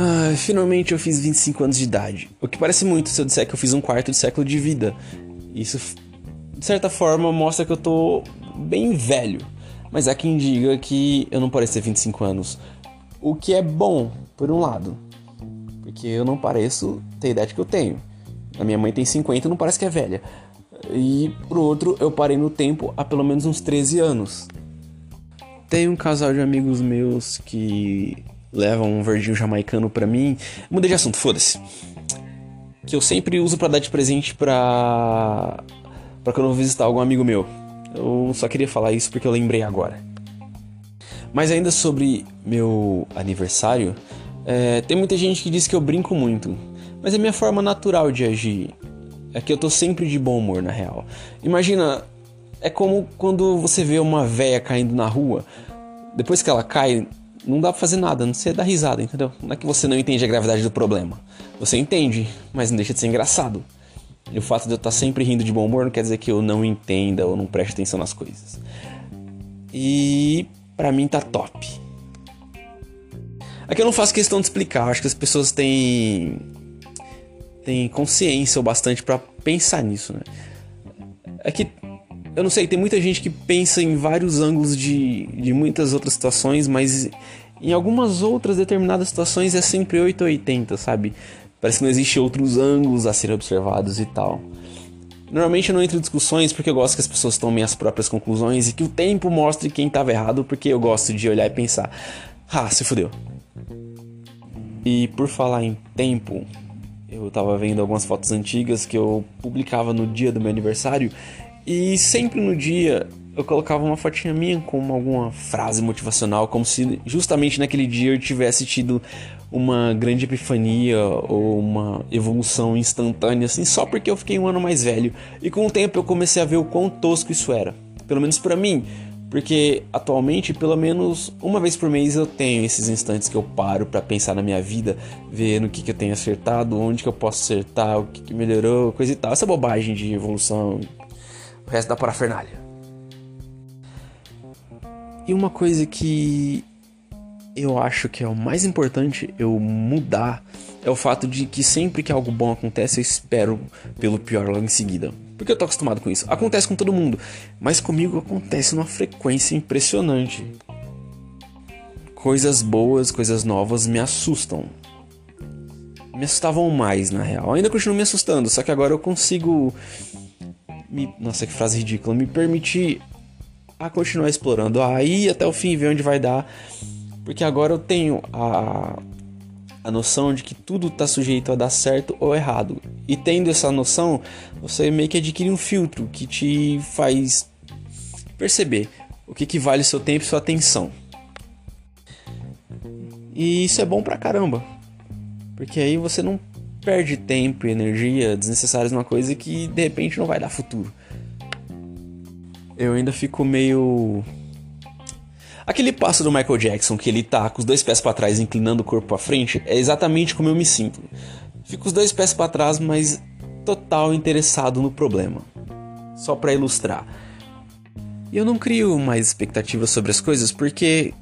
Ah, finalmente eu fiz 25 anos de idade. O que parece muito se eu disser que eu fiz um quarto de século de vida. Isso, de certa forma, mostra que eu tô bem velho. Mas há quem diga que eu não pareço ter 25 anos. O que é bom, por um lado. Porque eu não pareço ter a idade que eu tenho. A minha mãe tem 50 e não parece que é velha. E, por outro, eu parei no tempo há pelo menos uns 13 anos. Tem um casal de amigos meus que levam um verdinho jamaicano para mim. Mudei de assunto, foda-se. Que eu sempre uso para dar de presente pra. pra quando eu vou visitar algum amigo meu. Eu só queria falar isso porque eu lembrei agora. Mas ainda sobre meu aniversário, é, tem muita gente que diz que eu brinco muito. Mas é minha forma natural de agir. É que eu tô sempre de bom humor, na real. Imagina, é como quando você vê uma véia caindo na rua. Depois que ela cai, não dá pra fazer nada, não sei dar risada, entendeu? Não é que você não entende a gravidade do problema. Você entende, mas não deixa de ser engraçado. E o fato de eu estar sempre rindo de bom humor não quer dizer que eu não entenda ou não preste atenção nas coisas. E para mim tá top. Aqui eu não faço questão de explicar, acho que as pessoas têm têm consciência o bastante para pensar nisso, né? É que eu não sei, tem muita gente que pensa em vários ângulos de, de muitas outras situações, mas em algumas outras determinadas situações é sempre 8 ou 80, sabe? Parece que não existe outros ângulos a serem observados e tal. Normalmente eu não entro em discussões porque eu gosto que as pessoas tomem as próprias conclusões e que o tempo mostre quem estava errado, porque eu gosto de olhar e pensar: ah, se fudeu. E por falar em tempo, eu tava vendo algumas fotos antigas que eu publicava no dia do meu aniversário e sempre no dia eu colocava uma fotinha minha com alguma frase motivacional, como se justamente naquele dia eu tivesse tido uma grande epifania ou uma evolução instantânea, assim, só porque eu fiquei um ano mais velho. E com o tempo eu comecei a ver o quão tosco isso era. Pelo menos para mim. Porque atualmente, pelo menos uma vez por mês, eu tenho esses instantes que eu paro para pensar na minha vida, ver no que, que eu tenho acertado, onde que eu posso acertar, o que, que melhorou, coisa e tal. Essa bobagem de evolução, o resto da parafernália. E uma coisa que eu acho que é o mais importante eu mudar é o fato de que sempre que algo bom acontece, eu espero pelo pior logo em seguida. Porque eu tô acostumado com isso. Acontece com todo mundo, mas comigo acontece numa frequência impressionante. Coisas boas, coisas novas me assustam. Me assustavam mais, na real. Ainda continuo me assustando, só que agora eu consigo me, nossa, que frase ridícula, me permitir a continuar explorando, a ir até o fim ver onde vai dar, porque agora eu tenho a, a noção de que tudo está sujeito a dar certo ou errado. E tendo essa noção, você meio que adquire um filtro que te faz perceber o que, que vale seu tempo e sua atenção. E isso é bom pra caramba. Porque aí você não perde tempo e energia desnecessários numa coisa que de repente não vai dar futuro. Eu ainda fico meio. Aquele passo do Michael Jackson que ele tá com os dois pés para trás inclinando o corpo para frente é exatamente como eu me sinto. Fico os dois pés para trás, mas total interessado no problema. Só para ilustrar. E eu não crio mais expectativas sobre as coisas porque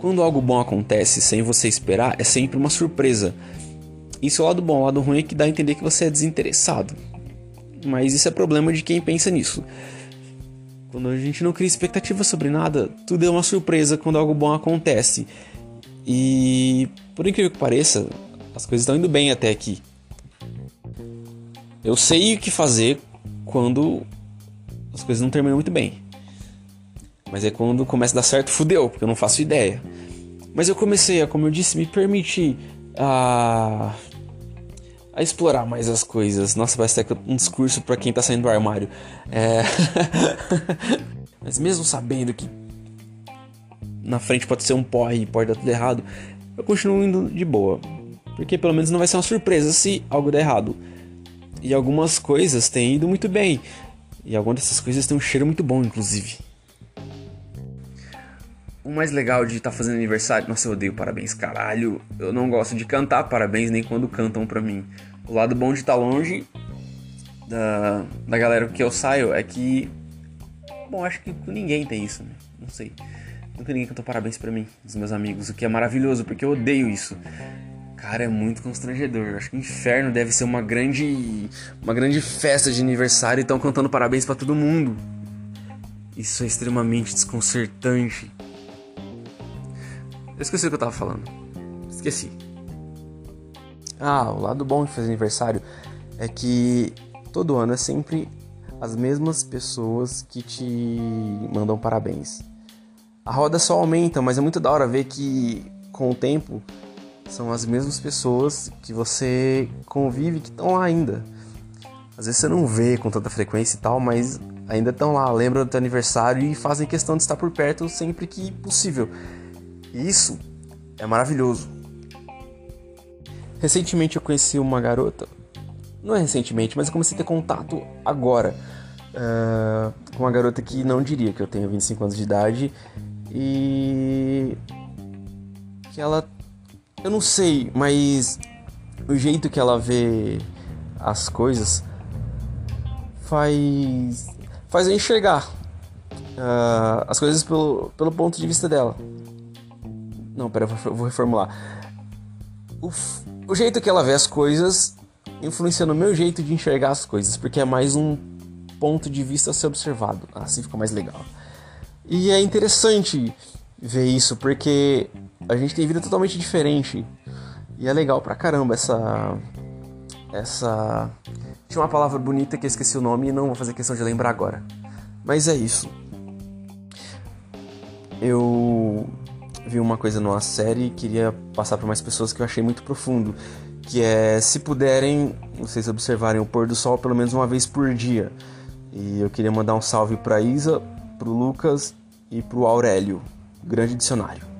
quando algo bom acontece sem você esperar é sempre uma surpresa. Isso é o lado bom, o lado ruim é que dá a entender que você é desinteressado. Mas isso é problema de quem pensa nisso. Quando a gente não cria expectativa sobre nada, tudo é uma surpresa quando algo bom acontece. E por incrível que pareça, as coisas estão indo bem até aqui. Eu sei o que fazer quando as coisas não terminam muito bem. Mas é quando começa a dar certo, fudeu, porque eu não faço ideia. Mas eu comecei a, como eu disse, me permitir a a explorar mais as coisas. Nossa, vai ser um discurso para quem tá saindo do armário. É... Mas mesmo sabendo que na frente pode ser um porre e pode dar tudo errado, eu continuo indo de boa. Porque pelo menos não vai ser uma surpresa se algo der errado. E algumas coisas têm ido muito bem. E algumas dessas coisas têm um cheiro muito bom, inclusive. O mais legal de estar tá fazendo aniversário. Nossa, eu odeio parabéns, caralho. Eu não gosto de cantar parabéns nem quando cantam pra mim. O lado bom de estar tá longe da, da galera que eu saio é que. Bom, acho que ninguém tem isso, né? Não sei. Nunca ninguém cantou parabéns para mim, dos meus amigos, o que é maravilhoso, porque eu odeio isso. Cara, é muito constrangedor. Acho que o inferno deve ser uma grande. uma grande festa de aniversário e estão cantando parabéns para todo mundo. Isso é extremamente desconcertante. Eu esqueci o que eu tava falando. Esqueci. Ah, o lado bom de fazer aniversário é que todo ano é sempre as mesmas pessoas que te mandam parabéns. A roda só aumenta, mas é muito da hora ver que com o tempo são as mesmas pessoas que você convive que estão lá ainda. Às vezes você não vê com tanta frequência e tal, mas ainda estão lá, lembram do teu aniversário e fazem questão de estar por perto sempre que possível. E isso é maravilhoso. Recentemente eu conheci uma garota, não é recentemente, mas eu comecei a ter contato agora uh, com uma garota que não diria que eu tenho 25 anos de idade e que ela eu não sei, mas o jeito que ela vê as coisas faz faz eu enxergar uh, as coisas pelo, pelo ponto de vista dela. Não, pera, eu vou reformular. O, o jeito que ela vê as coisas influencia no meu jeito de enxergar as coisas, porque é mais um ponto de vista a ser observado. Assim fica mais legal. E é interessante ver isso, porque a gente tem vida totalmente diferente. E é legal pra caramba essa. Essa. Tinha uma palavra bonita que eu esqueci o nome e não vou fazer questão de lembrar agora. Mas é isso. Eu vi uma coisa numa série e queria passar para mais pessoas que eu achei muito profundo. Que é, se puderem, vocês observarem o pôr do sol pelo menos uma vez por dia. E eu queria mandar um salve pra Isa, pro Lucas e pro Aurélio, grande dicionário.